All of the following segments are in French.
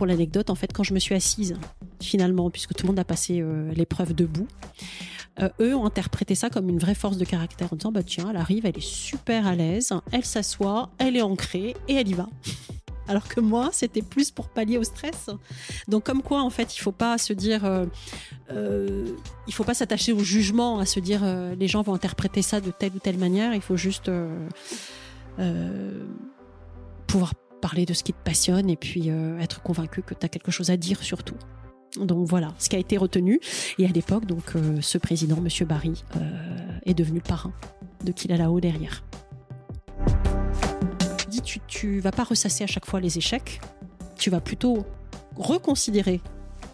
pour l'anecdote, en fait, quand je me suis assise, finalement, puisque tout le monde a passé l'épreuve debout, eux ont interprété ça comme une vraie force de caractère en disant bah tiens elle arrive elle est super à l'aise elle s'assoit elle est ancrée et elle y va alors que moi, c'était plus pour pallier au stress. Donc comme quoi, en fait, il faut pas se dire, euh, euh, il faut pas s'attacher au jugement, à se dire euh, les gens vont interpréter ça de telle ou telle manière. Il faut juste pouvoir parler de ce qui te passionne et puis être convaincu que tu as quelque chose à dire surtout. Donc voilà, ce qui a été retenu. Et à l'époque, donc ce président, Monsieur Barry, est devenu le parrain de Qu'il a là-haut derrière tu, tu vas pas ressasser à chaque fois les échecs. Tu vas plutôt reconsidérer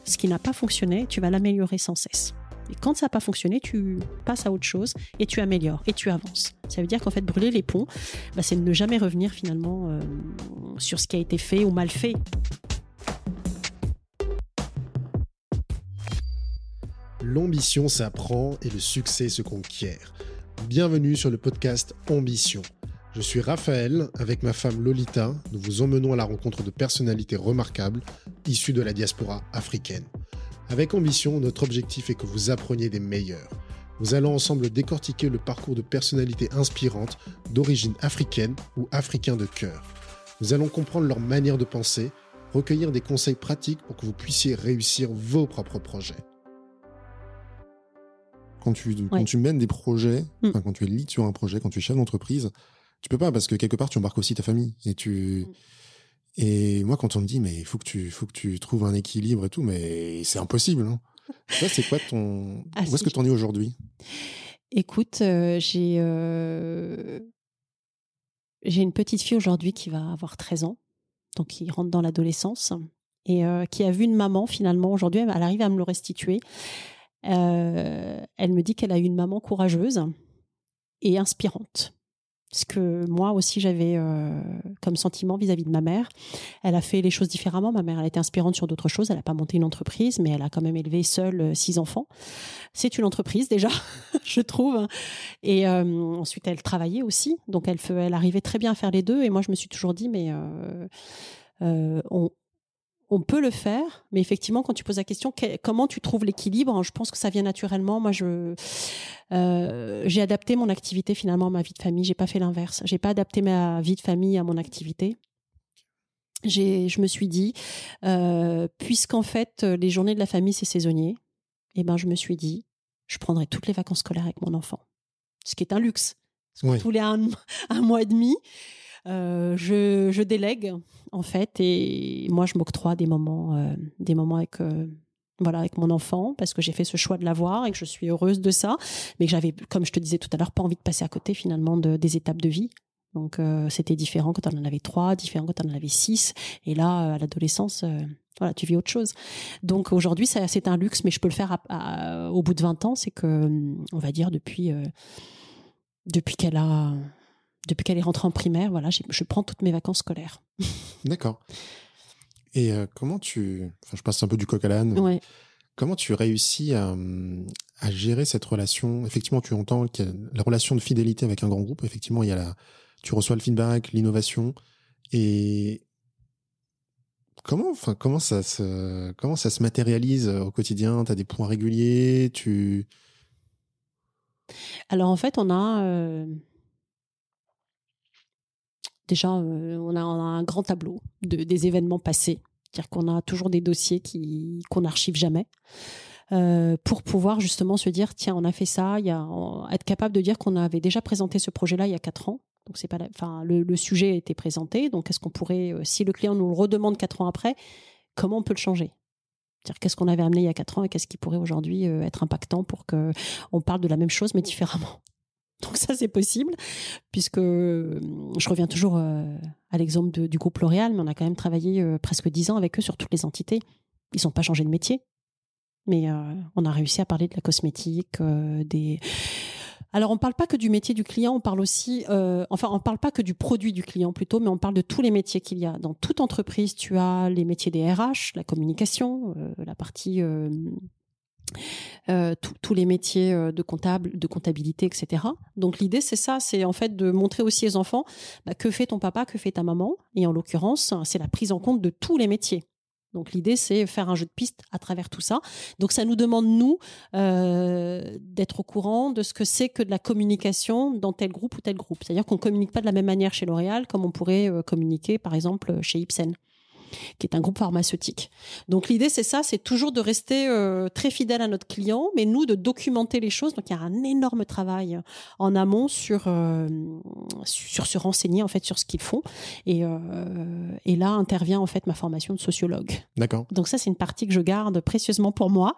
ce qui n'a pas fonctionné, tu vas l'améliorer sans cesse. Et quand ça n'a pas fonctionné, tu passes à autre chose et tu améliores et tu avances. Ça veut dire qu'en fait, brûler les ponts, bah, c'est ne jamais revenir finalement euh, sur ce qui a été fait ou mal fait. L'ambition s'apprend et le succès se conquiert. Bienvenue sur le podcast Ambition je suis Raphaël, avec ma femme Lolita, nous vous emmenons à la rencontre de personnalités remarquables issues de la diaspora africaine. Avec ambition, notre objectif est que vous appreniez des meilleurs. Nous allons ensemble décortiquer le parcours de personnalités inspirantes d'origine africaine ou africain de cœur. Nous allons comprendre leur manière de penser, recueillir des conseils pratiques pour que vous puissiez réussir vos propres projets. Quand tu, tu mènes des projets, mm. quand tu es lead sur un projet, quand tu es chef d'entreprise, tu peux pas parce que quelque part tu embarques aussi ta famille et tu mm. Et moi quand on me dit mais il faut que tu faut que tu trouves un équilibre et tout mais c'est impossible hein. c'est quoi ton ah, où est-ce que tu en es aujourd'hui? Écoute, euh, j'ai euh, j'ai une petite fille aujourd'hui qui va avoir 13 ans, donc qui rentre dans l'adolescence et euh, qui a vu une maman finalement aujourd'hui, elle arrive à me le restituer. elle me dit qu'elle a eu une maman courageuse et inspirante ce que moi aussi j'avais euh, comme sentiment vis-à-vis de ma mère. Elle a fait les choses différemment. Ma mère, elle été inspirante sur d'autres choses. Elle n'a pas monté une entreprise, mais elle a quand même élevé seule euh, six enfants. C'est une entreprise déjà, je trouve. Et euh, ensuite, elle travaillait aussi, donc elle, elle arrivait très bien à faire les deux. Et moi, je me suis toujours dit, mais on, on peut le faire, mais effectivement, quand tu poses la question, comment tu trouves l'équilibre Je pense que ça vient naturellement. Moi, je euh, j'ai adapté mon activité finalement à ma vie de famille. J'ai pas fait l'inverse. J'ai pas adapté ma vie de famille à mon activité. J'ai, je me suis dit, euh, puisqu'en fait les journées de la famille c'est saisonnier, eh ben je me suis dit, je prendrai toutes les vacances scolaires avec mon enfant, ce qui est un luxe. Tous les un, un mois et demi, euh, je, délègue en fait et moi je m'octroie des moments, euh, des moments avec euh, voilà avec mon enfant parce que j'ai fait ce choix de l'avoir et que je suis heureuse de ça, mais que j'avais, comme je te disais tout à l'heure, pas envie de passer à côté finalement de, des étapes de vie. Donc c'était différent quand on en avait trois, différent quand on en avait six, et là à l'adolescence voilà, tu vis autre chose. Donc aujourd'hui, c'est un luxe, mais je peux le faire au bout de 20 ans. C'est que, on va dire, depuis, depuis qu'elle a depuis qu'elle est rentrée en primaire, voilà, je prends toutes mes vacances scolaires. D'accord. Et euh, comment tu, enfin, je passe un peu du coq à l'âne. Ouais. Comment tu réussis à, à, gérer cette relation? Effectivement, tu entends a la relation de fidélité avec un grand groupe. Effectivement, il y a la, tu reçois le feedback, l'innovation, et comment, enfin, comment ça se, comment ça se matérialise au quotidien? T'as des points réguliers, tu. Alors en fait, on a. Euh déjà, euh, on, a, un grand tableau de, des événements passés. C'est-à-dire qu'on a toujours des dossiers qu'on n'archive jamais. Euh, pour pouvoir justement se dire tiens on a fait ça, être capable de dire qu'on avait déjà présenté ce projet-là il y a quatre ans. Le, sujet a été présenté. Donc est-ce qu'on pourrait, euh, si le client nous le redemande quatre ans après, comment on peut le changer? C'est-à-dire qu'est-ce qu'on avait amené il y a quatre ans et qu'est-ce qui pourrait aujourd'hui être impactant pour que on parle de la même chose mais différemment? Donc ça, c'est possible, puisque euh, je reviens toujours euh, à l'exemple du groupe L'Oréal, mais on a quand même travaillé euh, presque dix ans avec eux sur toutes les entités. Ils n'ont pas changé de métier, mais on a réussi à parler de la cosmétique, des... Alors on parle pas que du métier du client, on parle aussi, enfin on parle pas que du produit du client plutôt, mais on parle de tous les métiers qu'il y a. Dans toute entreprise, tu as les métiers des RH, la communication, la partie tous les métiers euh, de comptable, de comptabilité, etc. Donc l'idée c'est ça, c'est en fait de montrer aussi aux enfants bah, que fait ton papa, que fait ta maman, et en l'occurrence c'est la prise en compte de tous les métiers. Donc l'idée, c'est faire un jeu de piste à travers tout ça. Donc ça nous demande, nous, euh, d'être au courant de ce que c'est que de la communication dans tel groupe ou tel groupe. C'est-à-dire qu'on ne communique pas de la même manière chez L'Oréal comme on pourrait euh, communiquer, par exemple, chez Ipsen qui est un groupe pharmaceutique. Donc l'idée, c'est ça, c'est toujours de rester euh, très fidèle à notre client, mais nous de documenter les choses. Donc il y a un énorme travail en amont sur euh, sur se renseigner en fait sur ce qu'ils font. Et, euh, et là intervient en fait ma formation de sociologue. D'accord. Donc ça, c'est une partie que je garde précieusement pour moi.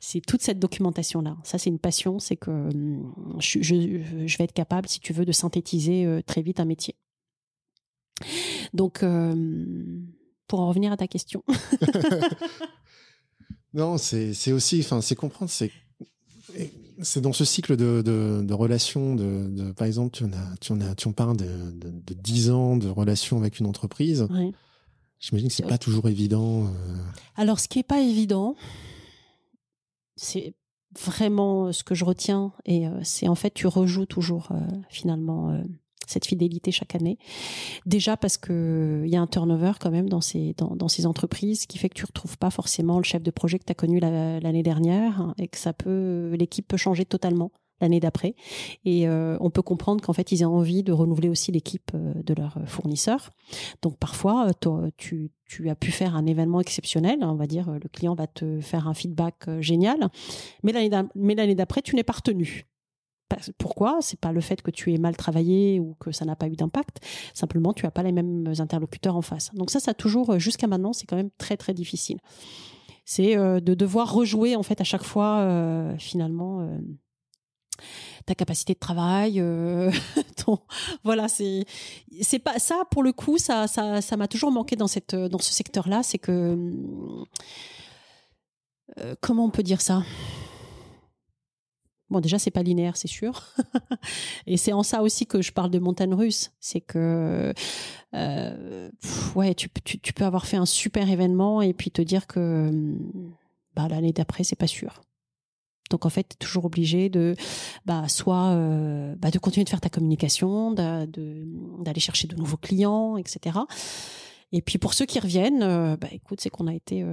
C'est toute cette documentation là. Ça, c'est une passion, c'est que hum, je, je, je, vais être capable, si tu veux, de synthétiser très vite un métier. Donc pour en revenir à ta question. non, c'est aussi, enfin, c'est comprendre, c'est c'est dans ce cycle de, de, de relations, de, de, par exemple, tu en, as, tu en, as, tu en parles de, de, de 10 ans de relation avec une entreprise. J'imagine que c'est pas toujours évident. Euh. Alors, ce qui est pas évident, c'est vraiment ce que je retiens, et euh, c'est en fait, tu rejoues toujours euh, finalement cette fidélité chaque année. Déjà parce que il y a un turnover quand même dans ces dans, dans ces entreprises qui fait que tu retrouves pas forcément le chef de projet que tu as connu l'année dernière hein, et que ça peut l'équipe peut changer totalement l'année d'après et euh, on peut comprendre qu'en fait ils aient envie de renouveler aussi l'équipe euh, de leurs fournisseurs. Donc parfois euh, tu, tu as pu faire un événement exceptionnel, on va dire le client va te faire un feedback génial, mais l'année d'après tu n'es pas retenu. Pourquoi? C'est pas le fait que tu aies mal travaillé ou que ça n'a pas eu d'impact. Simplement, tu as pas les mêmes interlocuteurs en face. Donc ça, ça toujours, euh, jusqu'à maintenant, c'est quand même très très difficile. C'est euh, de devoir rejouer en fait à chaque fois, euh, finalement. ta capacité de travail, voilà, c'est c'est pas ça pour le coup, ça ça ça m'a toujours manqué dans cette dans ce secteur-là, c'est que comment on peut dire ça? Bon, déjà, c'est pas linéaire, c'est sûr. et c'est en ça aussi que je parle de montagne russe. C'est que, euh, ouais, tu, peux avoir fait un super événement et puis te dire que bah, l'année d'après, c'est pas sûr. Donc en fait, tu es toujours obligé de bah, soit euh, bah, de continuer de faire ta communication, d'aller chercher de nouveaux clients, etc. Et puis pour ceux qui reviennent, euh, bah, écoute, c'est qu'on a été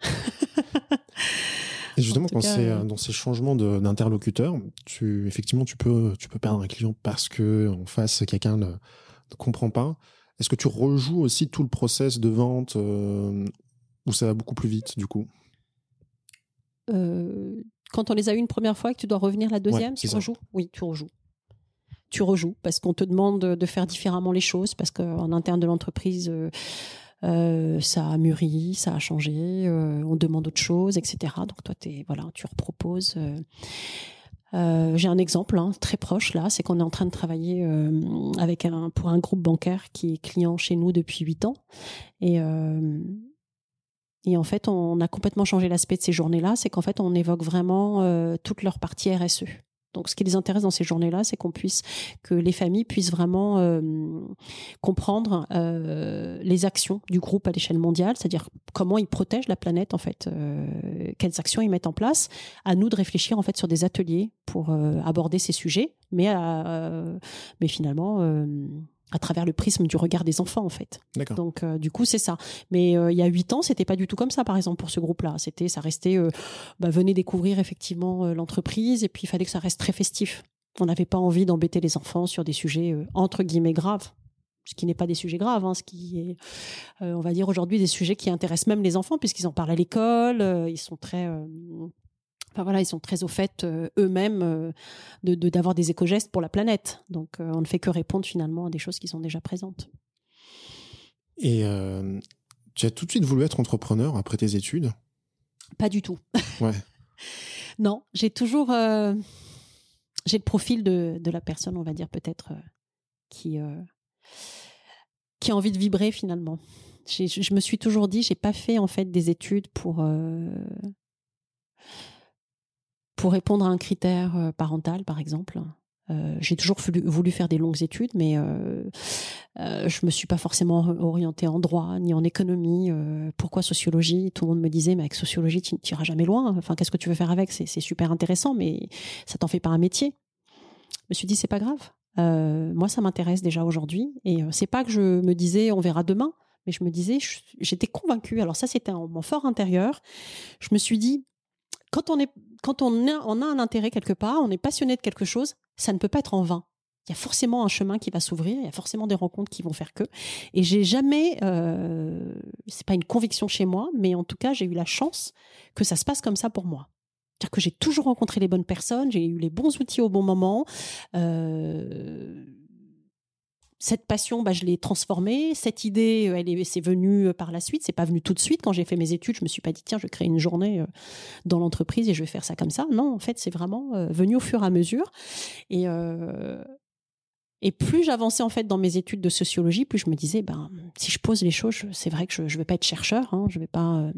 Et justement, quand c'est euh, dans ces changements d'interlocuteur, tu effectivement tu peux tu peux perdre un client parce que en face quelqu'un ne, comprend pas. Est-ce que tu rejoues aussi tout le process de vente euh, où ça va beaucoup plus vite du coup? Euh, Quand on les a eu une première fois et que tu dois revenir la deuxième, tu rejoues? Oui, tu rejoues. Tu rejoues parce qu'on te demande de faire différemment les choses parce qu'en interne de l'entreprise euh, ça a mûri, ça a changé, euh, on demande autre chose, etc. Donc toi, es, voilà, tu reproposes. Euh, j'ai un exemple hein, très proche là, c'est qu'on est en train de travailler avec pour un groupe bancaire qui est client chez nous depuis huit ans et et en fait, on a complètement changé l'aspect de ces journées-là. C'est qu'en fait, on évoque vraiment toute leur partie RSE. Donc, ce qui les intéresse dans ces journées-là, c'est qu'on puisse, que les familles puissent vraiment euh, comprendre euh, les actions du groupe à l'échelle mondiale, c'est-à-dire comment ils protègent la planète en fait, euh, quelles actions ils mettent en place. À nous de réfléchir en fait sur des ateliers pour aborder ces sujets, mais mais finalement à travers le prisme du regard des enfants en fait. Donc euh, du coup c'est ça. Mais euh, il y a huit ans c'était pas du tout comme ça par exemple pour ce groupe-là. C'était ça restait euh, bah, venez découvrir effectivement l'entreprise et puis il fallait que ça reste très festif. On n'avait pas envie d'embêter les enfants sur des sujets entre guillemets graves. Ce qui n'est pas des sujets graves, hein, ce qui est, on va dire aujourd'hui, des sujets qui intéressent même les enfants puisqu'ils en parlent à l'école, ils sont très voilà, ils sont très au fait euh, eux-mêmes euh, de d'avoir des éco-gestes pour la planète. Donc euh, on ne fait que répondre finalement à des choses qui sont déjà présentes. Et tu as tout de suite voulu être entrepreneur après tes études? Pas du tout. Ouais. non, j'ai toujours j'ai le profil de, de, la personne, on va dire peut-être qui qui a envie de vibrer finalement. Je me suis toujours dit, j'ai pas fait en fait des études pour pour répondre à un critère euh, parental, par exemple. Euh, j'ai toujours voulu, faire des longues études, mais euh, je me suis pas forcément orientée en droit ni en économie. Pourquoi sociologie? Tout le monde me disait, mais avec sociologie, tu n'iras jamais loin. Enfin, qu'est-ce que tu veux faire avec? C'est super intéressant, mais ça t'en fait pas un métier. Je me suis dit, c'est pas grave. moi, ça m'intéresse déjà aujourd'hui, et c'est pas que je me disais, on verra demain, Mais je me disais, j'étais convaincue. Alors ça, c'était mon fort intérieur. Je me suis dit, quand on est, quand on a, un intérêt quelque part, on est passionné de quelque chose, ça ne peut pas être en vain. Il y a forcément un chemin qui va s'ouvrir, il y a forcément des rencontres qui vont faire que. Et j'ai jamais, euh, c'est pas une conviction chez moi, mais en tout cas, j'ai eu la chance que ça se passe comme ça pour moi. C'est-à-dire que j'ai toujours rencontré les bonnes personnes, j'ai eu les bons outils au bon moment. Euh, cette passion, bah, je l'ai transformée. Cette idée, elle est, c'est venu euh, par la suite. C'est pas venu tout de suite. Quand j'ai fait mes études, je me suis pas dit tiens, je créer une journée euh, dans l'entreprise et je vais faire ça comme ça. Non, en fait, c'est vraiment euh, venu au fur et à mesure. Et et plus j'avançais en fait dans mes études de sociologie, plus je me disais ben si je pose les choses, c'est vrai que je, je vais pas être chercheur, hein, je vais pas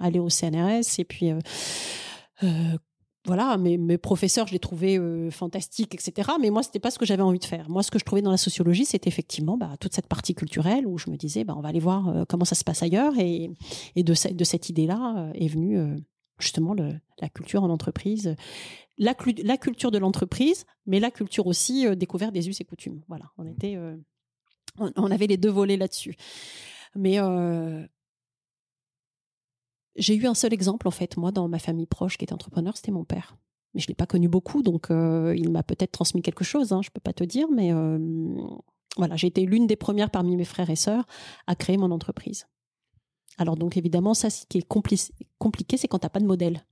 aller au CNRS et puis voilà, mes, mes, professeurs, je les trouvais euh, fantastiques, etc. Mais moi, c'était pas ce que j'avais envie de faire. Moi, ce que je trouvais dans la sociologie, c'était effectivement bah, toute cette partie culturelle où je me disais, bah, on va aller voir euh, comment ça se passe ailleurs. Et, et de, de cette idée-là euh, est venue justement le, la culture en entreprise, la, la culture de l'entreprise, mais la culture aussi découverte des us et coutumes. Voilà, on était, on, on, avait les deux volets là-dessus. Mais j'ai eu un seul exemple, en fait, moi, dans ma famille proche qui était entrepreneur, c'était mon père. Mais je ne l'ai pas connu beaucoup, donc euh, il m'a peut-être transmis quelque chose, hein, je ne peux pas te dire, mais euh, voilà, j'ai été l'une des premières parmi mes frères et sœurs à créer mon entreprise. Alors donc évidemment, ça, ce qui est compliqué, c'est quand tu n'as pas de modèle.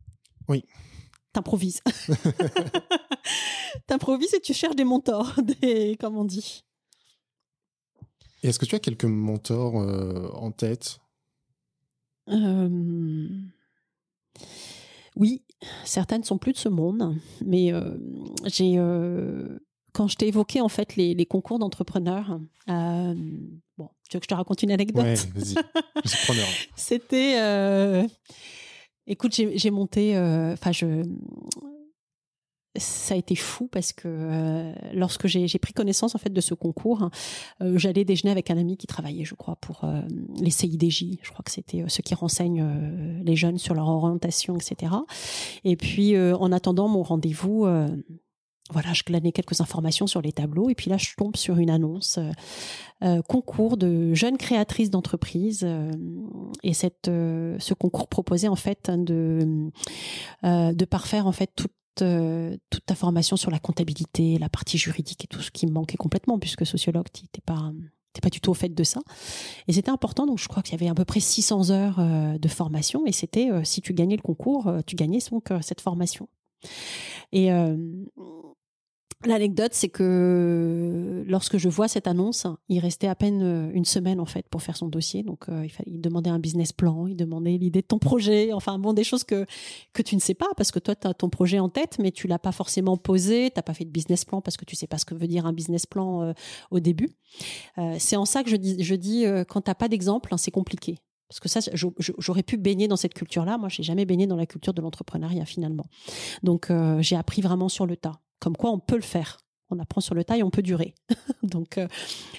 Oui. T'improvises. T'improvises et tu cherches des mentors, des, comme on dit. Est-ce que tu as quelques mentors euh, en tête? Euh, oui, certaines sont plus de ce monde, mais euh, j'ai euh, quand je t'ai évoqué en fait les, concours d'entrepreneurs, bon, tu veux que je te raconte une anecdote? Ouais, vas-y, C'était, écoute, j'ai monté, enfin je ça a été fou parce que euh, lorsque j'ai pris connaissance en fait de ce concours, euh, j'allais déjeuner avec un ami qui travaillait, je crois, pour euh, les CIDJ. Je crois que c'était ceux qui renseignent les jeunes sur leur orientation, etc. Et puis, en attendant mon rendez-vous, voilà, je glanais quelques informations sur les tableaux et puis là, je tombe sur une annonce concours de jeunes créatrices d'entreprise et cette ce concours proposait en fait de de parfaire en fait toute euh, toute ta formation sur la comptabilité, la partie juridique et tout ce qui me manquait complètement, puisque sociologue, tu n'étais pas, pas du tout au fait de ça. Et c'était important, donc je crois qu'il y avait à peu près 600 heures euh, de formation, et c'était, euh, si tu gagnais le concours, tu gagnais donc cette formation. Et L'anecdote, c'est que lorsque je vois cette annonce, il restait à peine euh, une semaine en fait pour faire son dossier. Donc euh, il, fallait, demandait un business plan, il demandait l'idée de ton projet, enfin bon des choses que que tu ne sais pas parce que toi tu as ton projet en tête mais tu l'as pas forcément posé, tu n'as pas fait de business plan parce que tu sais pas ce que veut dire un business plan euh, au début. c'est en ça que je dis je dis quand t'as pas d'exemple, hein, c'est compliqué. Parce que ça, j'aurais pu baigner dans cette culture-là. Moi, j'ai jamais baigné dans la culture de l'entrepreneuriat finalement. Donc, j'ai appris vraiment sur le tas comme quoi on peut le faire. On apprend sur le tas et on peut durer. donc, euh,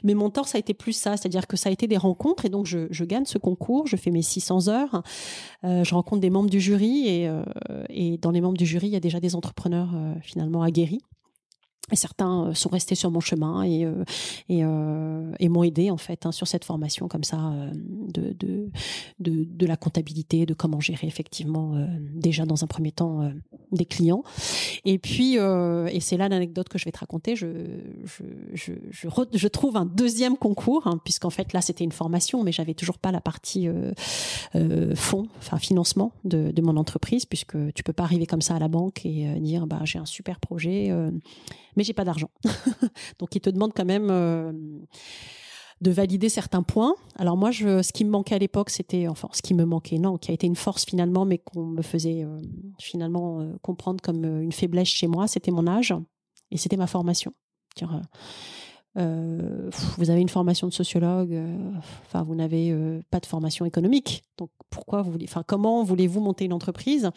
mes mentors, ça a été plus ça, c'est-à-dire que ça a été des rencontres et donc je, gagne ce concours, je fais mes 600 heures, euh, je rencontre des membres du jury euh, et, dans les membres du jury, il y a déjà des entrepreneurs finalement aguerris. Et certains euh, sont restés sur mon chemin et, euh, et, euh, et m'ont aidé en fait hein, sur cette formation comme ça de, de, de, de, la comptabilité, de comment gérer effectivement déjà dans un premier temps des clients. Et puis, et c'est là l'anecdote que je vais te raconter, je, je, je, je, je trouve un deuxième concours, hein, puisqu'en fait là c'était une formation, mais j'avais toujours pas la partie fonds, enfin financement de, de mon entreprise, puisque tu peux pas arriver comme ça à la banque et dire bah, j'ai un super projet mais j'ai pas d'argent. Donc ils te demandent quand même euh, de valider certains points. Alors moi, ce qui me manquait à l'époque, c'était, enfin, ce qui me manquait, non, qui a été une force finalement, mais qu'on me faisait euh, finalement euh, comprendre comme une faiblesse chez moi, c'était mon âge et c'était ma formation. Euh, vous avez une formation de sociologue, enfin vous n'avez pas de formation économique. Donc pourquoi vous voulez, enfin comment voulez-vous monter une entreprise?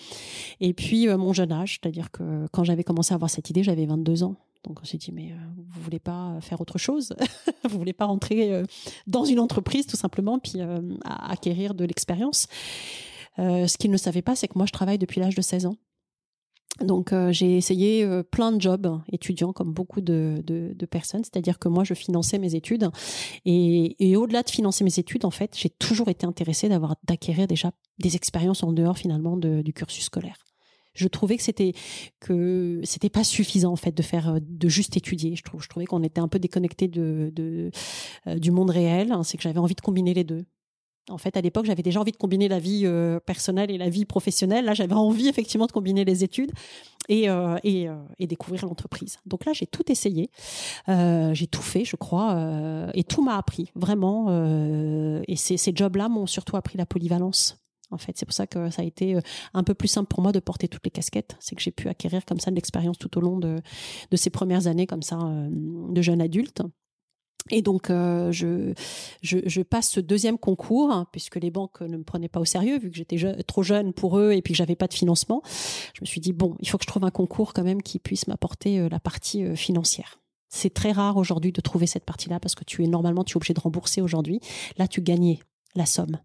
Et puis mon jeune âge, c'est-à-dire que quand j'avais commencé à avoir cette idée, j'avais 22 ans. Donc on s'est dit, mais euh, vous voulez pas faire autre chose? Vous voulez pas rentrer euh, dans une entreprise tout simplement, puis euh, acquérir de l'expérience? Ce qu'il ne savait pas, c'est que moi, je travaille depuis l'âge de 16 ans. Donc euh, j'ai essayé euh, plein de jobs étudiants comme beaucoup de, personnes, c'est-à-dire que moi je finançais mes études et, au-delà de financer mes études, en fait, j'ai toujours été intéressée d'avoir d'acquérir déjà des expériences en dehors finalement du cursus scolaire. Je trouvais que c'était que c'était pas suffisant en fait de faire euh, de juste étudier. Je je trouvais qu'on était un peu déconnecté de, de du monde réel. C'est que j'avais envie de combiner les deux. En fait, à l'époque, j'avais déjà envie de combiner la vie euh, personnelle et la vie professionnelle. Là, j'avais envie effectivement de combiner les études et, euh, et, euh, et, découvrir l'entreprise. Donc là, j'ai tout essayé, j'ai tout fait, je crois, et tout m'a appris vraiment. et ces, ces jobs-là m'ont surtout appris la polyvalence. En fait, c'est pour ça que ça a été un peu plus simple pour moi de porter toutes les casquettes. C'est que j'ai pu acquérir comme ça de l'expérience tout au long de, de ces premières années comme ça de jeune adulte. Et donc, euh, je, je, je, passe ce deuxième concours, hein, puisque les banques ne me prenaient pas au sérieux, vu que j'étais trop jeune pour eux et puis que j'avais pas de financement. Je me suis dit, bon, il faut que je trouve un concours quand même qui puisse m'apporter euh, la partie euh, financière. C'est très rare aujourd'hui de trouver cette partie-là parce que tu es normalement tu es obligé de rembourser aujourd'hui. Là, tu gagnais la somme.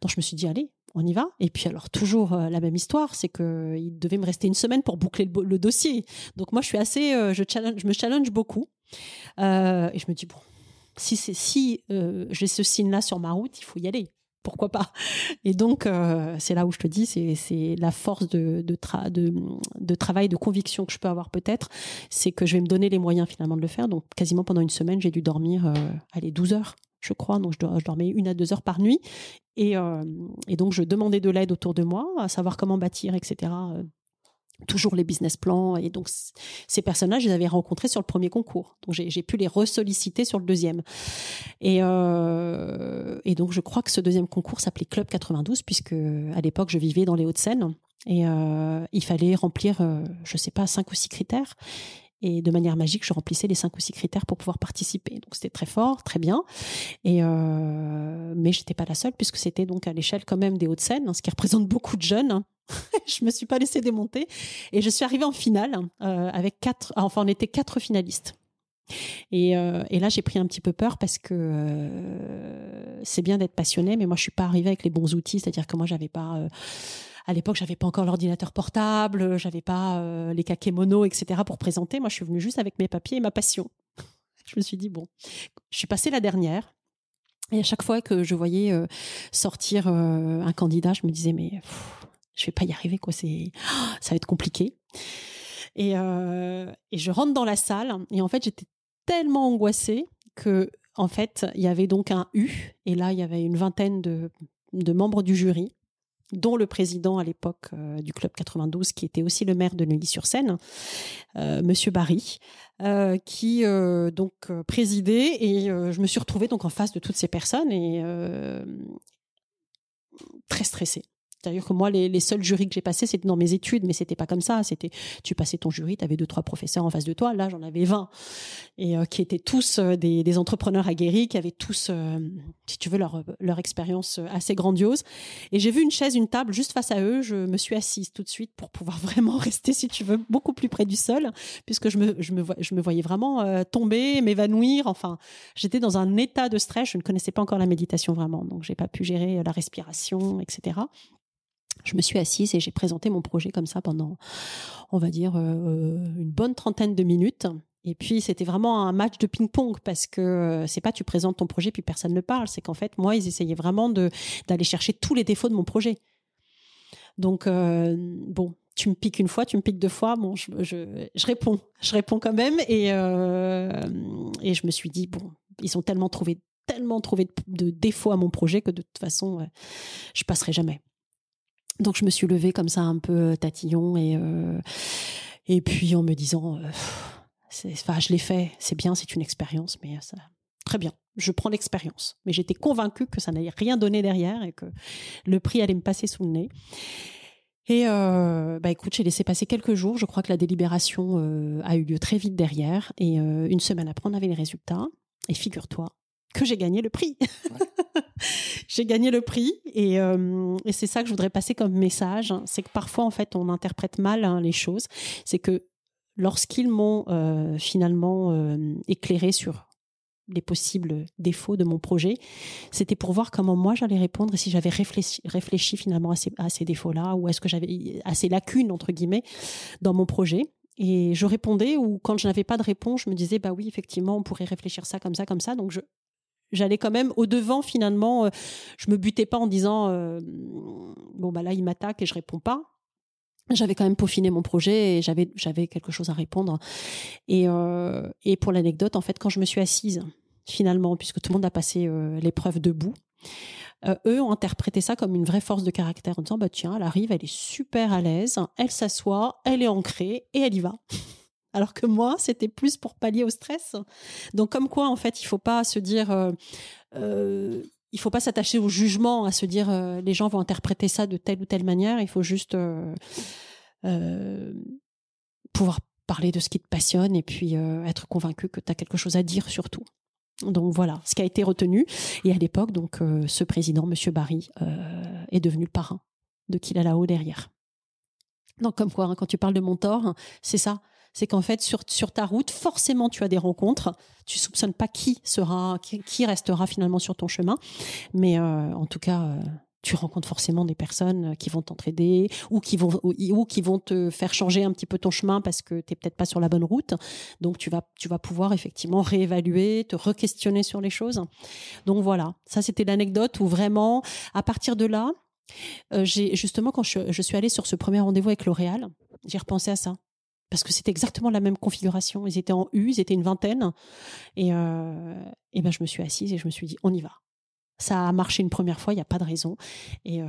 Donc je me suis dit allez, on y va. Et puis alors toujours la même histoire, c'est que il devait me rester une semaine pour boucler le, dossier. Donc moi je suis assez, je, challenge, je me challenge beaucoup. Euh, et je me dis, bon, si, si euh, j'ai ce signe-là sur ma route, il faut y aller. Pourquoi pas? Et donc, euh, c'est là où je te dis, c'est la force de, de, travail, de conviction que je peux avoir peut-être, c'est que je vais me donner les moyens finalement de le faire. Donc, quasiment pendant une semaine, j'ai dû dormir, allez, 12 heures je crois. Donc, je, dormais une à deux heures par nuit. Et, et donc, je demandais de l'aide autour de moi, à savoir comment bâtir, etc toujours les business plans. Et donc, ces personnages, je les avais rencontrés sur le premier concours. Donc, j'ai pu les ressolliciter sur le deuxième. Et, euh, et donc, je crois que ce deuxième concours s'appelait Club 92, puisque à l'époque, je vivais dans les Hauts-de-Seine. Et euh, il fallait remplir, euh, je sais pas, cinq ou six critères. Et de manière magique, je remplissais les cinq ou six critères pour pouvoir participer. Donc c'était très fort, très bien. Et euh, mais j'étais pas la seule puisque c'était donc à l'échelle quand même des Hauts-de-Seine, hein, ce qui représente beaucoup de jeunes. je me suis pas laissée démonter et je suis arrivée en finale euh, avec quatre. Enfin, on était quatre finalistes. Et, euh, et, là, j'ai pris un petit peu peur parce que euh, c'est bien d'être passionné, mais moi, je suis pas arrivée avec les bons outils. C'est-à-dire que moi, j'avais pas à l'époque, j'avais pas encore l'ordinateur portable, j'avais pas les kakémonos, etc. pour présenter. Moi, je suis venue juste avec mes papiers et ma passion. je me suis dit bon, je suis passée la dernière. Et à chaque fois que je voyais sortir un candidat, je me disais mais je vais pas y arriver quoi c'est ça va être compliqué. Et, euh, et je rentre dans la salle et en fait j'étais tellement angoissée que en fait il y avait donc un U et là il y avait une vingtaine de, de membres du jury dont le président à l'époque euh, du club 92 qui était aussi le maire de Neuilly-sur-Seine euh, monsieur Barry euh, qui donc présidait et je me suis retrouvée donc en face de toutes ces personnes et très stressée c'est-à-dire que moi, les, seuls jurys que j'ai passés, c'était dans mes études, mais c'était pas comme ça. C'était, tu passais ton jury, tu avais deux, trois professeurs en face de toi. Là, j'en avais 20. Et euh, qui étaient tous euh, des, entrepreneurs aguerris, qui avaient tous, euh, si tu veux, leur, leur expérience assez grandiose. Et j'ai vu une chaise, une table juste face à eux. Je me suis assise tout de suite pour pouvoir vraiment rester, si tu veux, beaucoup plus près du sol, puisque je me, je me, je me voyais vraiment tomber, m'évanouir. Enfin, j'étais dans un état de stress. Je ne connaissais pas encore la méditation vraiment. Donc, j'ai pas pu gérer la respiration, etc je me suis assise et j'ai présenté mon projet comme ça pendant, on va dire, euh, une bonne trentaine de minutes. Et puis c'était vraiment un match de ping-pong parce que euh, c'est pas tu présentes ton projet puis personne ne parle, c'est qu'en fait moi ils essayaient vraiment de d'aller chercher tous les défauts de mon projet. Donc euh, bon, tu me piques une fois, tu me piques deux fois, bon je, réponds, je réponds quand même et je me suis dit bon ils ont tellement trouvé tellement trouvé de, défauts à mon projet que de toute façon je passerai jamais. Donc je me suis levée comme ça un peu euh, tatillon et euh, et puis en me disant, euh, enfin je l'ai fait, c'est bien, c'est une expérience, mais ça très bien, je prends l'expérience. Mais j'étais convaincue que ça n'allait rien donner derrière et que le prix allait me passer sous le nez. Et bah écoute, j'ai laissé passer quelques jours. Je crois que la délibération a eu lieu très vite derrière. Et une semaine après, on avait les résultats. Et figure-toi que j'ai gagné le prix. j'ai gagné le prix euh, et, c'est ça que je voudrais passer comme message. C'est que parfois, en fait, on interprète mal hein, les choses. C'est que lorsqu'ils m'ont euh, finalement euh, éclairé sur les possibles défauts de mon projet. C'était pour voir comment moi j'allais répondre et si j'avais réfléchi, réfléchi finalement à ces, à ces défauts-là ou est-ce que j'avais à ces lacunes entre guillemets dans mon projet. Et je répondais ou quand je n'avais pas de réponse, je me disais bah oui effectivement on pourrait réfléchir ça comme ça comme ça. Donc je j'allais quand même au devant finalement. Euh, je me butais pas en disant euh, bon bah là il m'attaque et je réponds pas j'avais quand même peaufiné mon projet et j'avais j'avais quelque chose à répondre. Et, euh, et pour l'anecdote, en fait, quand je me suis assise, finalement, puisque tout le monde a passé l'épreuve debout, eux ont interprété ça comme une vraie force de caractère en disant bah tiens, elle arrive, elle est super à l'aise, elle s'assoit, elle est ancrée et elle y va. Alors que moi, c'était plus pour pallier au stress. Donc comme quoi, en fait, il faut pas se dire euh, il faut pas s'attacher au jugement, à se dire euh, les gens vont interpréter ça de telle ou telle manière. Il faut juste euh, euh, pouvoir parler de ce qui te passionne et puis être convaincu que tu as quelque chose à dire surtout. Donc voilà, ce qui a été retenu. Et à l'époque, donc ce président, Monsieur Barry, est devenu le parrain de Qu'il a là-haut derrière. Donc comme quoi, hein, quand tu parles de mentor, c'est ça c'est qu'en fait sur, sur ta route, forcément tu as des rencontres. Tu soupçonnes pas qui sera, qui, restera finalement sur ton chemin, mais euh, en tout cas. Euh, tu rencontres forcément des personnes qui vont t'entraider ou qui vont ou, qui vont te faire changer un petit peu ton chemin parce que tu n'es peut-être pas sur la bonne route. Donc tu vas tu vas pouvoir effectivement réévaluer, te re-questionner sur les choses. Donc voilà, ça c'était l'anecdote où vraiment à partir de là, euh, j'ai justement quand je, je, suis allée sur ce premier rendez-vous avec L'Oréal, j'ai repensé à ça parce que c'était exactement la même configuration. Ils étaient en U, ils étaient une vingtaine. Et, euh, et ben, je me suis assise et je me suis dit, on y va. Ça a marché une première fois, il n'y a pas de raison. Et, euh,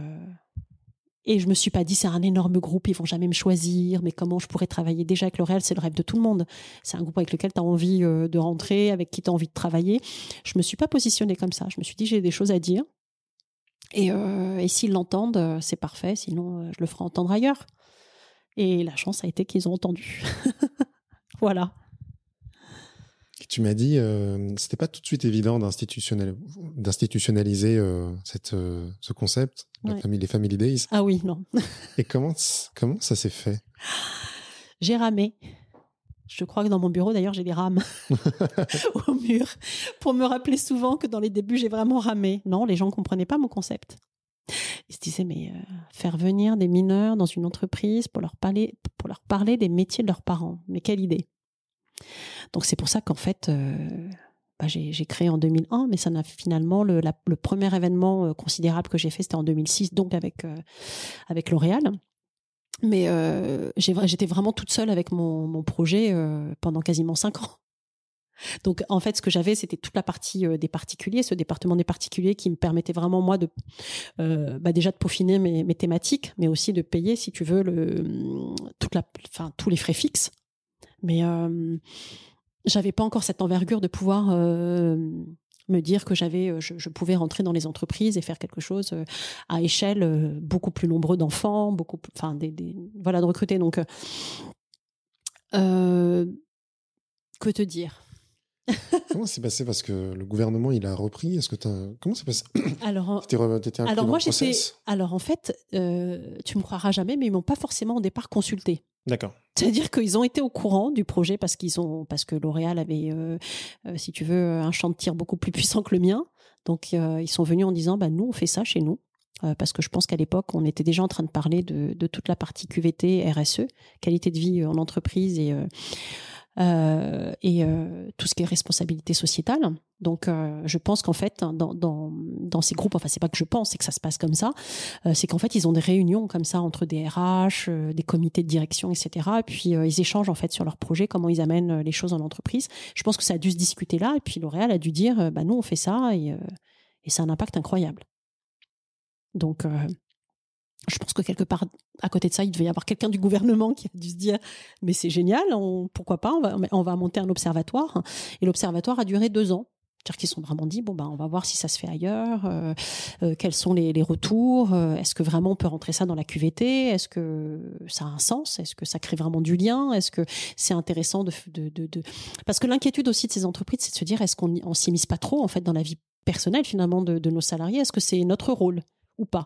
et je me suis pas dit, c'est un énorme groupe, ils vont jamais me choisir, mais comment je pourrais travailler Déjà avec L'Oréal, c'est le rêve de tout le monde. C'est un groupe avec lequel tu as envie euh, de rentrer, avec qui tu as envie de travailler. Je me suis pas positionnée comme ça. Je me suis dit, j'ai des choses à dire. Et, euh, et s'ils l'entendent, c'est parfait. Sinon, je le ferai entendre ailleurs. Et la chance a été qu'ils ont entendu. voilà. Tu m'as dit, euh, c'était pas tout de suite évident d'institutionnaliser euh, cette, euh, ce concept, famille, les Family Days. Ah oui, non. Et comment, comment ça s'est fait? J'ai ramé. Je crois que dans mon bureau, d'ailleurs, j'ai des rames au mur pour me rappeler souvent que dans les débuts, j'ai vraiment ramé. Non, les gens ne comprenaient pas mon concept. Ils se disaient, mais euh, faire venir des mineurs dans une entreprise pour leur, parler, pour leur parler des métiers de leurs parents, mais quelle idée. Donc c'est pour ça qu'en fait, euh, bah, j'ai créé en 2001, mais ça n'a finalement, le, premier événement euh, considérable que j'ai fait, c'était en 2006, donc avec, avec L'Oréal. Mais j'étais vraiment toute seule avec mon projet pendant quasiment cinq ans. Donc en fait, ce que j'avais, c'était toute la partie euh, des particuliers, ce département des particuliers qui me permettait vraiment moi de euh, bah, déjà de peaufiner mes, thématiques, mais aussi de payer, si tu veux, enfin tous les frais fixes. Mais euh, j'avais pas encore cette envergure de pouvoir euh, me dire que j'avais, je, pouvais rentrer dans les entreprises et faire quelque chose à échelle beaucoup plus nombreux d'enfants, beaucoup, enfin des, voilà, de recruter. Donc que te dire? comment c'est passé? Parce que le gouvernement, il a repris. Est-ce que as... Comment c'est passé Alors, alors moi, j'étais. Alors en fait, euh, tu me croiras jamais, mais ils m'ont pas forcément au départ consulté. D'accord. C'est-à-dire qu'ils ont été au courant du projet parce qu'ils ont parce que L'Oréal avait, euh, euh, si tu veux, un champ de tir beaucoup plus puissant que le mien. Donc ils sont venus en disant, bah nous on fait ça chez nous. parce que je pense qu'à l'époque, on était déjà en train de parler de, de, toute la partie QVT, RSE, qualité de vie en entreprise et euh, et euh, tout ce qui est responsabilité sociétale. Donc, euh, je pense qu'en fait, dans, dans, dans, ces groupes, enfin, c'est pas que je pense, c'est que ça se passe comme ça, c'est qu'en fait, ils ont des réunions comme ça entre des RH, des comités de direction, etc. Et puis, ils échangent en fait sur leur projet, comment ils amènent les choses en entreprise. Je pense que ça a dû se discuter là, et puis L'Oréal a dû dire, bah, nous, on fait ça, et, et ça a un impact incroyable. Donc, je pense que quelque part, à côté de ça, il devait y avoir quelqu'un du gouvernement qui a dû se dire, mais c'est génial, pourquoi pas, on va, on va monter un observatoire. Et l'observatoire a duré deux ans. C'est-à-dire qu'ils sont vraiment dit, bon, ben, on va voir si ça se fait ailleurs, euh, euh, quels sont les, retours, euh, est-ce que vraiment on peut rentrer ça dans la QVT, est-ce que ça a un sens, est-ce que ça crée vraiment du lien, est-ce que c'est intéressant de, de, de, Parce que l'inquiétude aussi de ces entreprises, c'est de se dire, est-ce qu'on on s'immisce pas trop, en fait, dans la vie personnelle, finalement, de, de nos salariés, est-ce que c'est notre rôle? Ou pas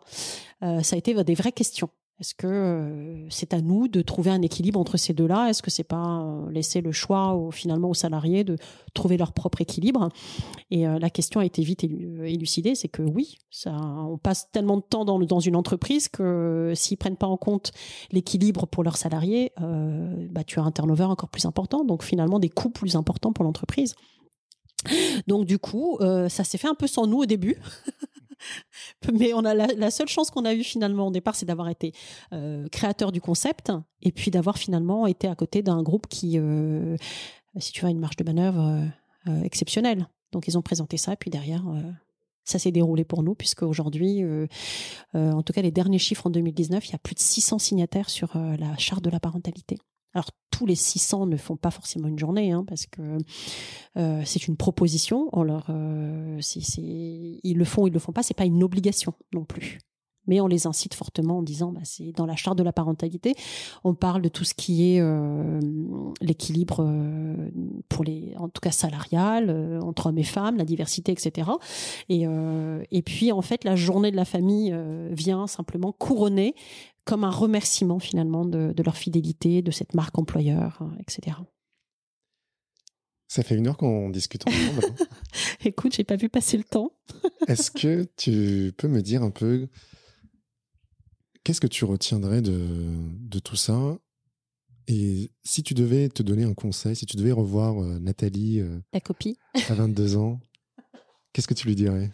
euh, Ça a été des vraies questions. Est-ce que c'est à nous de trouver un équilibre entre ces deux-là? Est-ce que c'est pas laisser le choix finalement aux salariés de trouver leur propre équilibre? Et la question a été vite élucidée, c'est que oui, on passe tellement de temps dans, dans une entreprise que s'ils prennent pas en compte l'équilibre pour leurs salariés, bah, tu as un turnover encore plus important, donc finalement des coûts plus importants pour l'entreprise. Donc du coup, ça s'est fait un peu sans nous au début. Mais on a la, seule chance qu'on a eue finalement au départ, c'est d'avoir été euh, créateur du concept et puis d'avoir finalement été à côté d'un groupe qui, euh, si tu as une marge de manœuvre euh, exceptionnelle. Donc ils ont présenté ça, et puis derrière, ça s'est déroulé pour nous, puisque aujourd'hui, en tout cas les derniers chiffres en 2019, il y a plus de 600 signataires sur la charte de la parentalité. Alors tous les 600 ne font pas forcément une journée, hein, parce que euh, c'est une proposition. Euh, ils le font, ils le font pas. C'est pas une obligation non plus. Mais on les incite fortement en disant, bah, c'est dans la charte de la parentalité. On parle de tout ce qui est euh, l'équilibre pour les, en tout cas salarial, entre hommes et femmes, la diversité, etc. Et, et puis en fait, la journée de la famille vient simplement couronner comme un remerciement finalement de, leur fidélité, de cette marque employeur, hein, etc. Ça fait une heure qu'on discute ensemble. Hein. Écoute, j'ai pas vu passer le temps. Est-ce que tu peux me dire un peu qu'est-ce que tu retiendrais de, de tout ça? Et si tu devais te donner un conseil, si tu devais revoir euh, Nathalie, euh, copie, à 22 ans, qu'est-ce que tu lui dirais?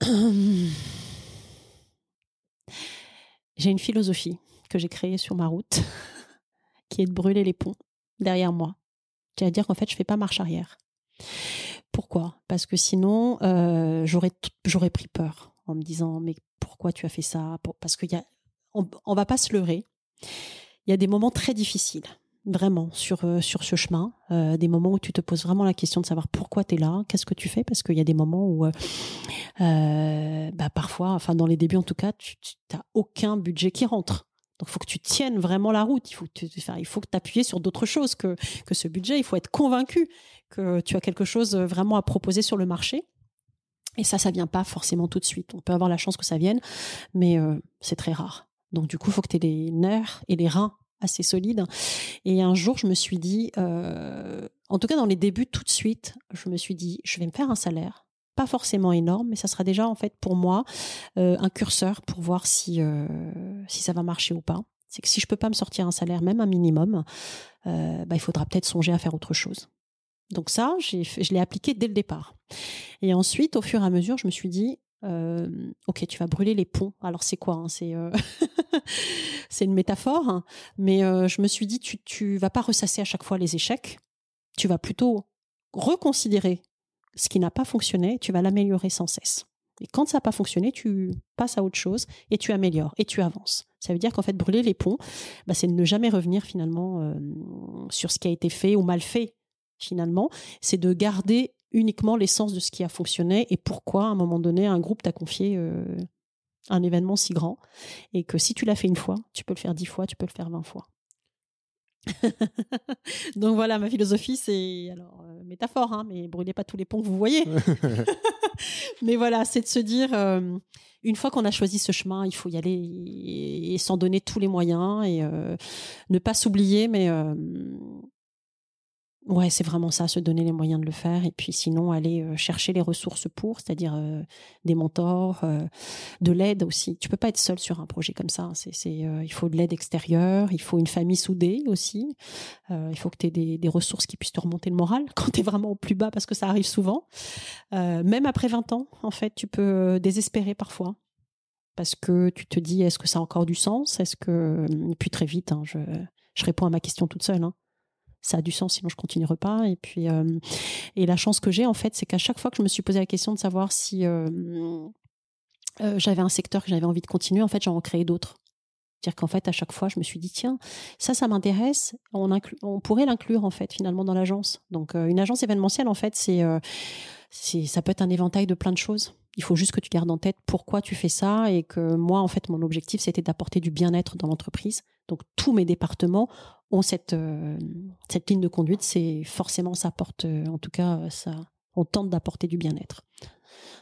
J'ai une philosophie que j'ai créée sur ma route, qui est de brûler les ponts derrière moi. C'est-à-dire qu'en fait, je fais pas marche arrière. Pourquoi? Parce que sinon, euh, j'aurais pris peur en me disant mais pourquoi tu as fait ça? Parce qu'il y on va pas se leurrer. Il y a des moments très difficiles vraiment sur euh, sur ce chemin, euh, des moments où tu te poses vraiment la question de savoir pourquoi tu es là, qu'est-ce que tu fais, parce qu'il y a des moments où, euh, bah parfois, enfin dans les débuts en tout cas, tu n'as aucun budget qui rentre. Donc il faut que tu tiennes vraiment la route, il faut que tu il faut que appuies sur d'autres choses que que ce budget, il faut être convaincu que tu as quelque chose vraiment à proposer sur le marché. Et ça, ça vient pas forcément tout de suite. On peut avoir la chance que ça vienne, mais c'est très rare. Donc du coup, il faut que tu aies les nerfs et les reins assez solide. Et un jour, je me suis dit, euh, en tout cas dans les débuts, tout de suite, je me suis dit, je vais me faire un salaire, pas forcément énorme, mais ça sera déjà en fait pour moi euh, un curseur pour voir si euh, si ça va marcher ou pas. C'est que si je peux pas me sortir un salaire, même un minimum, bah, il faudra peut-être songer à faire autre chose. Donc ça, je l'ai appliqué dès le départ. Et ensuite, au fur et à mesure, je me suis dit, ok, tu vas brûler les ponts. Alors c'est quoi hein, C'est c'est une métaphore, hein. mais je me suis dit, tu tu vas pas ressasser à chaque fois les échecs. Tu vas plutôt reconsidérer ce qui n'a pas fonctionné. Tu vas l'améliorer sans cesse. Et quand ça n'a pas fonctionné, tu passes à autre chose et tu améliores et tu avances. Ça veut dire qu'en fait, brûler les ponts, bah, c'est ne jamais revenir finalement sur ce qui a été fait ou mal fait finalement. C'est de garder uniquement l'essence de ce qui a fonctionné et pourquoi à un moment donné un groupe t'a confié euh, un événement si grand et que si tu l'as fait une fois, tu peux le faire dix fois, tu peux le faire vingt fois. Donc voilà, ma philosophie, c'est alors euh, métaphore, hein, mais brûlez pas tous les ponts que vous voyez. mais voilà, c'est de se dire, euh, une fois qu'on a choisi ce chemin, il faut y aller et, et s'en donner tous les moyens et ne pas s'oublier, mais Ouais, c'est vraiment ça, se donner les moyens de le faire. Et puis sinon, aller euh, chercher les ressources pour, c'est-à-dire euh, des mentors, euh, de l'aide aussi. Tu peux pas être seul sur un projet comme ça. C'est, c'est, il faut de l'aide extérieure, il faut une famille soudée aussi. il faut que tu aies des, des, ressources qui puissent te remonter le moral quand tu es vraiment au plus bas, parce que ça arrive souvent. même après 20 ans, en fait, tu peux désespérer parfois. Parce que tu te dis, est-ce que ça a encore du sens? Est-ce que... Et puis très vite, hein, je, je réponds à ma question toute seule. Hein ça a du sens, sinon je continuerai pas. Et puis, euh, et la chance que j'ai en fait, c'est qu'à chaque fois que je me suis posé la question de savoir si euh, euh, j'avais un secteur que j'avais envie de continuer, en fait, j'en créé d'autres. C'est-à-dire qu'en fait, à chaque fois, je me suis dit, tiens, ça, ça m'intéresse, on, on pourrait l'inclure, en fait, finalement, dans l'agence. Donc, une agence événementielle, en fait, c'est, ça peut être un éventail de plein de choses. Il faut juste que tu gardes en tête pourquoi tu fais ça et que moi, en fait, mon objectif, c'était d'apporter du bien-être dans l'entreprise. Donc, tous mes départements ont cette, euh, cette ligne de conduite. C'est forcément, ça apporte, euh, en tout cas, ça, on tente d'apporter du bien-être.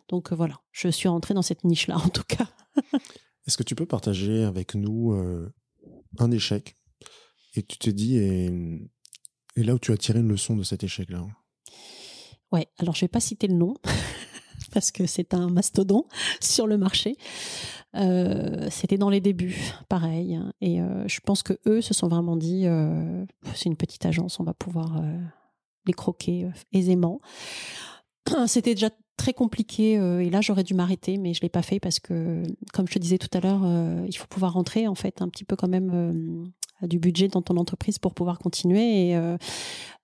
Donc, euh, voilà, je suis rentrée dans cette niche-là, en tout cas. Est-ce que tu peux partager avec nous un échec et tu te dis, et, et là où tu as tiré une leçon de cet échec-là? Ouais, alors je vais pas citer le nom parce que c'est un mastodon sur le marché. Euh, c'était dans les débuts, pareil. Et euh, je pense que eux se sont vraiment dit, euh, c'est une petite agence, on va pouvoir les croquer aisément. C'était déjà très compliqué et là j'aurais dû m'arrêter mais je l'ai pas fait parce que comme je te disais tout à l'heure il faut pouvoir rentrer en fait un petit peu quand même du budget dans ton entreprise pour pouvoir continuer. Et, euh,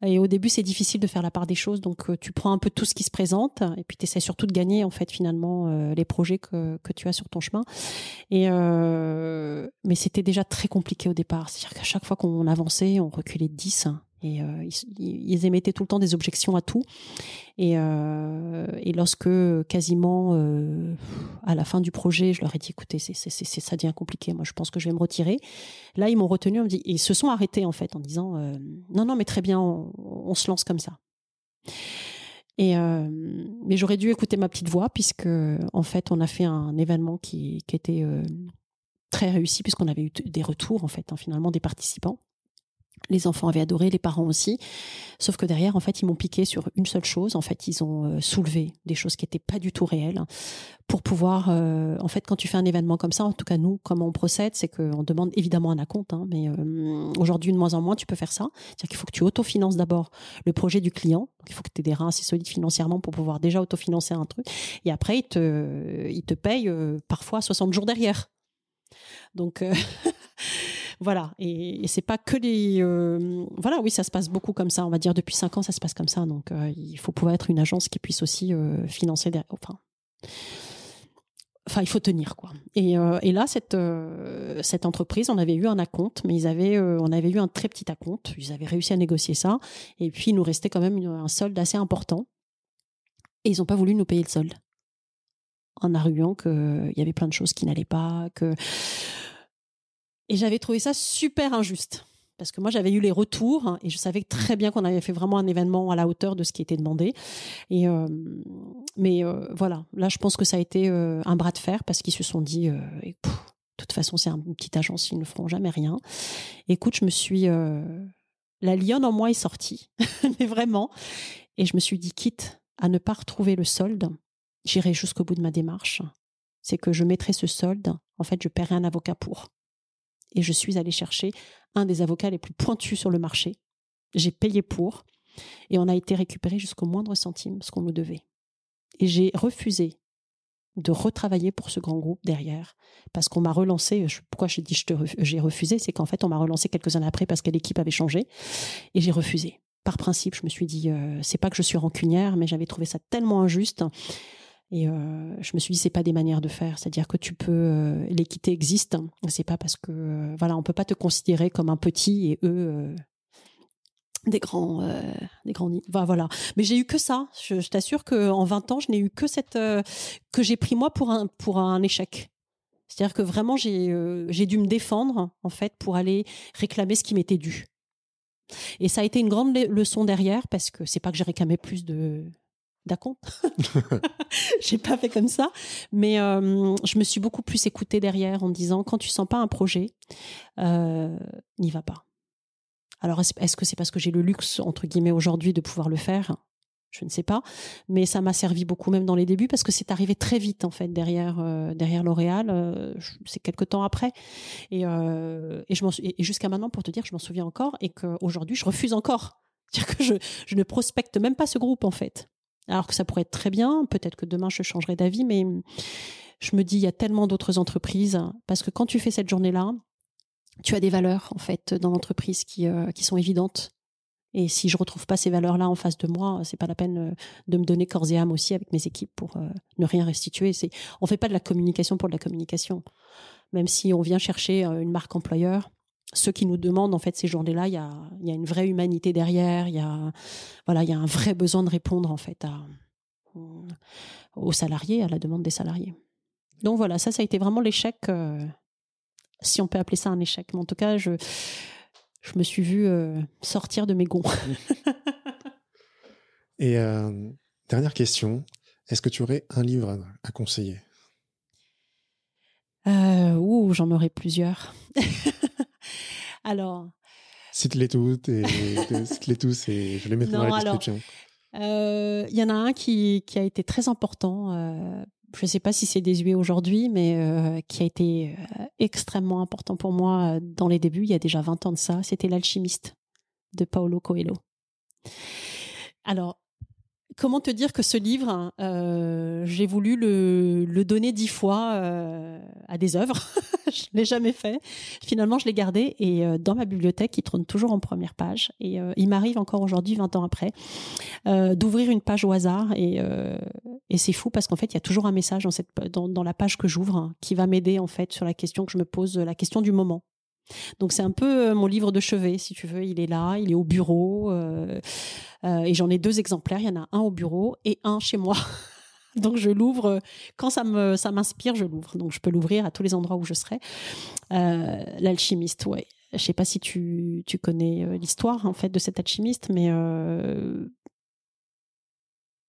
et au début, c'est difficile de faire la part des choses. Donc, euh, tu prends un peu tout ce qui se présente et puis tu essaies surtout de gagner, en fait, finalement, euh, les projets que, que tu as sur ton chemin. Et, mais c'était déjà très compliqué au départ. C'est-à-dire qu'à chaque fois qu'on avançait, on reculait de 10. Et euh, ils, émettaient tout le temps des objections à tout. Et, euh, lorsque quasiment euh, à la fin du projet, je leur ai dit écoutez, c'est, c'est, c'est, ça devient compliqué. Moi, je pense que je vais me retirer. Là, ils m'ont retenu. Ils se sont arrêtés en fait en disant non, non, mais très bien, on, se lance comme ça. Mais j'aurais dû écouter ma petite voix puisque en fait, on a fait un événement qui, qui était très réussi puisqu'on avait eu des retours en fait, hein, finalement, des participants. Les enfants avaient adoré, les parents aussi. Sauf que derrière, en fait, ils m'ont piqué sur une seule chose. En fait, ils ont euh, soulevé des choses qui n'étaient pas du tout réelles pour pouvoir. Euh, en fait, quand tu fais un événement comme ça, en tout cas nous, comment on procède, c'est qu'on demande évidemment un acompte, hein, mais euh, aujourd'hui de moins en moins, tu peux faire ça. C'est-à-dire qu'il faut que tu autofinances d'abord le projet du client. il faut que tu aies des reins assez solides financièrement pour pouvoir déjà autofinancer un truc. Et après, ils te, ils te payent parfois 60 jours derrière. Donc Voilà. Et, et c'est pas que les. Euh, voilà, oui, ça se passe beaucoup comme ça. On va dire depuis cinq ans, ça se passe comme ça. Donc, euh, il faut pouvoir être une agence qui puisse aussi euh, financer. Des, enfin, enfin, il faut tenir quoi. Et, là, cette cette entreprise, on avait eu un acompte, mais ils avaient, on avait eu un très petit acompte. Ils avaient réussi à négocier ça. Et puis, il nous restait quand même un solde assez important. Et ils n'ont pas voulu nous payer le solde en arguant qu'il y avait plein de choses qui n'allaient pas, que et j'avais trouvé ça super injuste. Parce que moi, j'avais eu les retours et je savais très bien qu'on avait fait vraiment un événement à la hauteur de ce qui était demandé. Et euh, mais euh, voilà, là, je pense que ça a été euh, un bras de fer parce qu'ils se sont dit, de toute façon, c'est une petite agence, ils ne feront jamais rien. Écoute, je me suis, la lionne en moi est sortie, mais vraiment. Et je me suis dit, quitte à ne pas retrouver le solde, j'irai jusqu'au bout de ma démarche. C'est que je mettrai ce solde. En fait, je paierai un avocat pour et je suis allée chercher un des avocats les plus pointus sur le marché. J'ai payé pour et on a été récupéré jusqu'au moindre centime ce qu'on nous devait. Et j'ai refusé de retravailler pour ce grand groupe derrière parce qu'on m'a relancé. Pourquoi je dis j'ai refusé C'est qu'en fait, on m'a relancé quelques années après parce que l'équipe avait changé et j'ai refusé. Par principe, je me suis dit, euh, c'est pas que je suis rancunière, mais j'avais trouvé ça tellement injuste et euh, je me suis dit c'est pas des manières de faire, c'est-à-dire que tu peux euh, l'équité existe, c'est pas parce que euh, voilà on peut pas te considérer comme un petit et eux des grands des grands voilà. Mais j'ai eu que ça. Je, t'assure que en 20 ans je n'ai eu que cette que j'ai pris moi pour un pour un échec. C'est-à-dire que vraiment j'ai j'ai dû me défendre en fait pour aller réclamer ce qui m'était dû. Et ça a été une grande leçon derrière parce que c'est pas que j'ai réclamé plus de d'accord j'ai pas fait comme ça. Mais euh, je me suis beaucoup plus écoutée derrière en disant quand tu sens pas un projet euh, n'y va pas. Alors est-ce que c'est parce que j'ai le luxe entre guillemets aujourd'hui de pouvoir le faire? Je ne sais pas, mais ça m'a servi beaucoup même dans les débuts parce que c'est arrivé très vite en fait derrière euh, derrière L'Oréal, c'est quelques temps après. Et, et je et jusqu'à maintenant pour te dire je m'en souviens encore et qu'aujourd'hui je refuse encore, c'est-à-dire que je, je ne prospecte même pas ce groupe en fait alors que ça pourrait être très bien. Peut-être que demain je changerai d'avis, mais je me dis il y a tellement d'autres entreprises parce que quand tu fais cette journée-là, tu as des valeurs en fait dans l'entreprise qui, euh, qui sont évidentes. Et si je retrouve pas ces valeurs-là en face de moi, c'est pas la peine euh, de me donner corps et âme aussi avec mes équipes pour euh, ne rien restituer. C'est, on fait pas de la communication pour de la communication. Même si on vient chercher une marque employeur, ceux qui nous demandent en fait ces journées-là, il y a, y a, une vraie humanité derrière, il y a voilà, il y a un vrai besoin de répondre en fait à, aux salariés, à la demande des salariés. Donc voilà, ça, ça a été vraiment l'échec, euh, si on peut appeler ça un échec. Mais en tout cas, je, je me suis vue euh, sortir de mes gonds. Et euh, dernière question, est-ce que tu aurais un livre à conseiller? Euh, Ouh, j'en aurais plusieurs. alors. Cite-les toutes et cite-les tous et je les mettrai dans la description. Il euh, y en a un qui, qui, a été très important. Euh, je ne sais pas si c'est désuet aujourd'hui, mais euh, qui a été extrêmement important pour moi dans les débuts, il y a déjà 20 ans de ça. C'était L'Alchimiste de Paolo Coelho. Alors, comment te dire que ce livre, euh, j'ai voulu le, donner dix fois euh, à des œuvres. je l'ai jamais fait. Finalement, je l'ai gardé et euh, dans ma bibliothèque, il trône toujours en première page. Et il m'arrive encore aujourd'hui, 20 ans après, d'ouvrir une page au hasard et, c'est fou parce qu'en fait, il y a toujours un message dans, la page que j'ouvre hein, qui va m'aider en fait sur la question que je me pose, la question du moment. Donc c'est un peu euh, mon livre de chevet, si tu veux. Il est là, il est au bureau. Euh, euh, et j'en ai deux exemplaires. Il y en a un au bureau et un chez moi. Donc je l'ouvre quand ça m'inspire, je l'ouvre. Donc je peux l'ouvrir à tous les endroits où je serai. L'alchimiste, ouais. Je sais pas si tu, tu connais l'histoire en fait de cet alchimiste, mais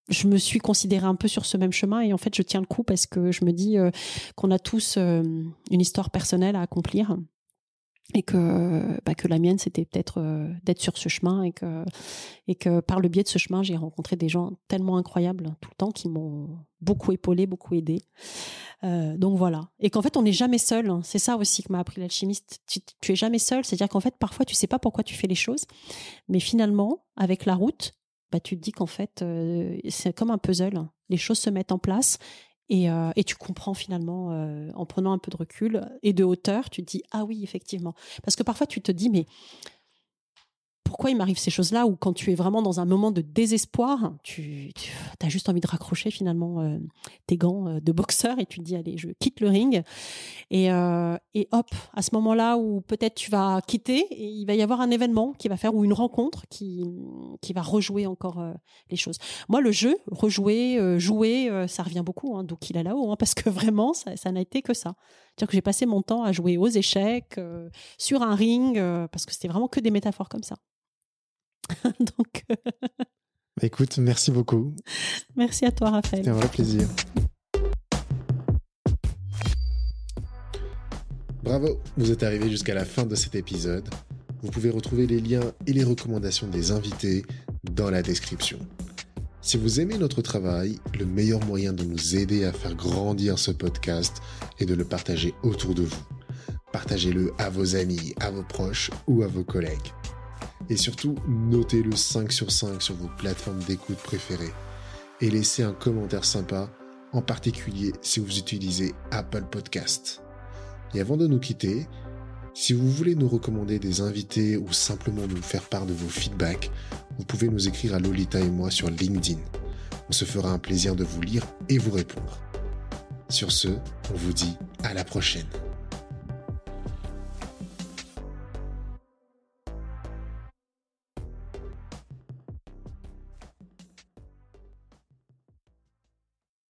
je me suis considérée un peu sur ce même chemin et en fait je tiens le coup parce que je me dis qu'on a tous une histoire personnelle à accomplir et que bah, que la mienne c'était peut-être euh, d'être sur ce chemin et que et que par le biais de ce chemin j'ai rencontré des gens tellement incroyables tout le temps qui m'ont beaucoup épaulé beaucoup aidé euh, donc voilà et qu'en fait on n'est jamais seul hein. c'est ça aussi que m'a appris l'alchimiste tu, tu es jamais seul c'est à dire qu'en fait parfois tu sais pas pourquoi tu fais les choses mais finalement avec la route bah, tu te dis qu'en fait, euh, c'est comme un puzzle. Les choses se mettent en place euh, et, tu comprends finalement, euh, en prenant un peu de recul et de hauteur, tu te dis, ah oui, effectivement. Parce que parfois, tu te dis, mais pourquoi il m'arrive ces choses-là ou quand tu es vraiment dans un moment de désespoir, tu, as juste envie de raccrocher finalement euh, tes gants euh, de boxeur et tu te dis allez, je quitte le ring. Et, euh, hop, à ce moment-là où peut-être tu vas quitter, il va y avoir un événement qui va faire ou une rencontre qui, va rejouer encore les choses. Moi, le jeu, rejouer, jouer, ça revient beaucoup, donc il est là-haut, parce que vraiment, ça n'a été que ça. C'est-à-dire que j'ai passé mon temps à jouer aux échecs, sur un ring, parce que c'était vraiment que des métaphores comme ça. Donc. Euh, bah, écoute, merci beaucoup. Merci à toi, Raphaël. C'était un vrai plaisir. Bravo, vous êtes arrivé jusqu'à la fin de cet épisode. Vous pouvez retrouver les liens et les recommandations des invités dans la description. Si vous aimez notre travail, le meilleur moyen de nous aider à faire grandir ce podcast est de le partager autour de vous. Partagez-le à vos amis, à vos proches ou à vos collègues. Et surtout, notez le 5 sur 5 sur vos plateformes d'écoute préférées. Et laissez un commentaire sympa, en particulier si vous utilisez Apple Podcast. Et avant de nous quitter, si vous voulez nous recommander des invités ou simplement nous faire part de vos feedbacks, vous pouvez nous écrire à Lolita et moi sur LinkedIn. On se fera un plaisir de vous lire et vous répondre. Sur ce, on vous dit à la prochaine.